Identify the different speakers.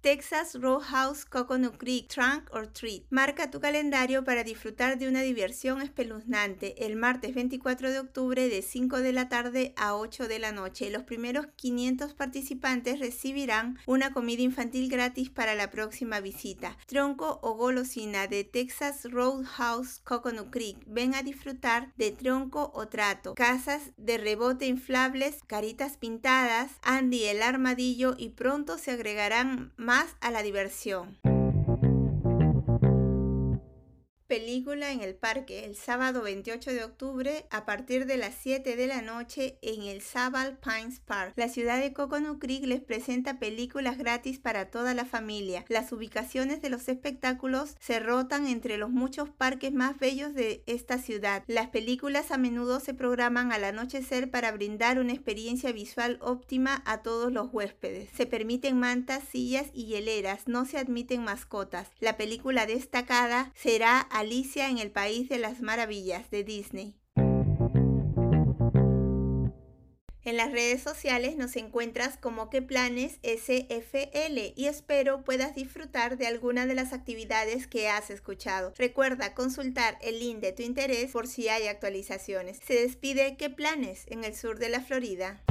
Speaker 1: Texas Roadhouse Coconut Creek Trunk or Treat. Marca tu calendario para disfrutar de una diversión espeluznante el martes 24 de octubre de 5 de la tarde a 8 de la noche. Los primeros 500 participantes recibirán una comida infantil gratis para la próxima visita. Tronco o golosina de Texas Roadhouse Coconut Creek. Ven a disfrutar de tronco o trato, casas de rebote inflables, caritas pintadas, Andy el armadillo y pronto se agregarán más a la diversión. Película en el parque el sábado 28 de octubre a partir de las 7 de la noche en el Sabal Pines Park. La ciudad de Coconut Creek les presenta películas gratis para toda la familia. Las ubicaciones de los espectáculos se rotan entre los muchos parques más bellos de esta ciudad. Las películas a menudo se programan al anochecer para brindar una experiencia visual óptima a todos los huéspedes. Se permiten mantas, sillas y hieleras, no se admiten mascotas. La película destacada será Alicia en el País de las Maravillas de Disney. En las redes sociales nos encuentras como que planes SFL y espero puedas disfrutar de alguna de las actividades que has escuchado. Recuerda consultar el link de tu interés por si hay actualizaciones. Se despide que planes en el sur de la Florida.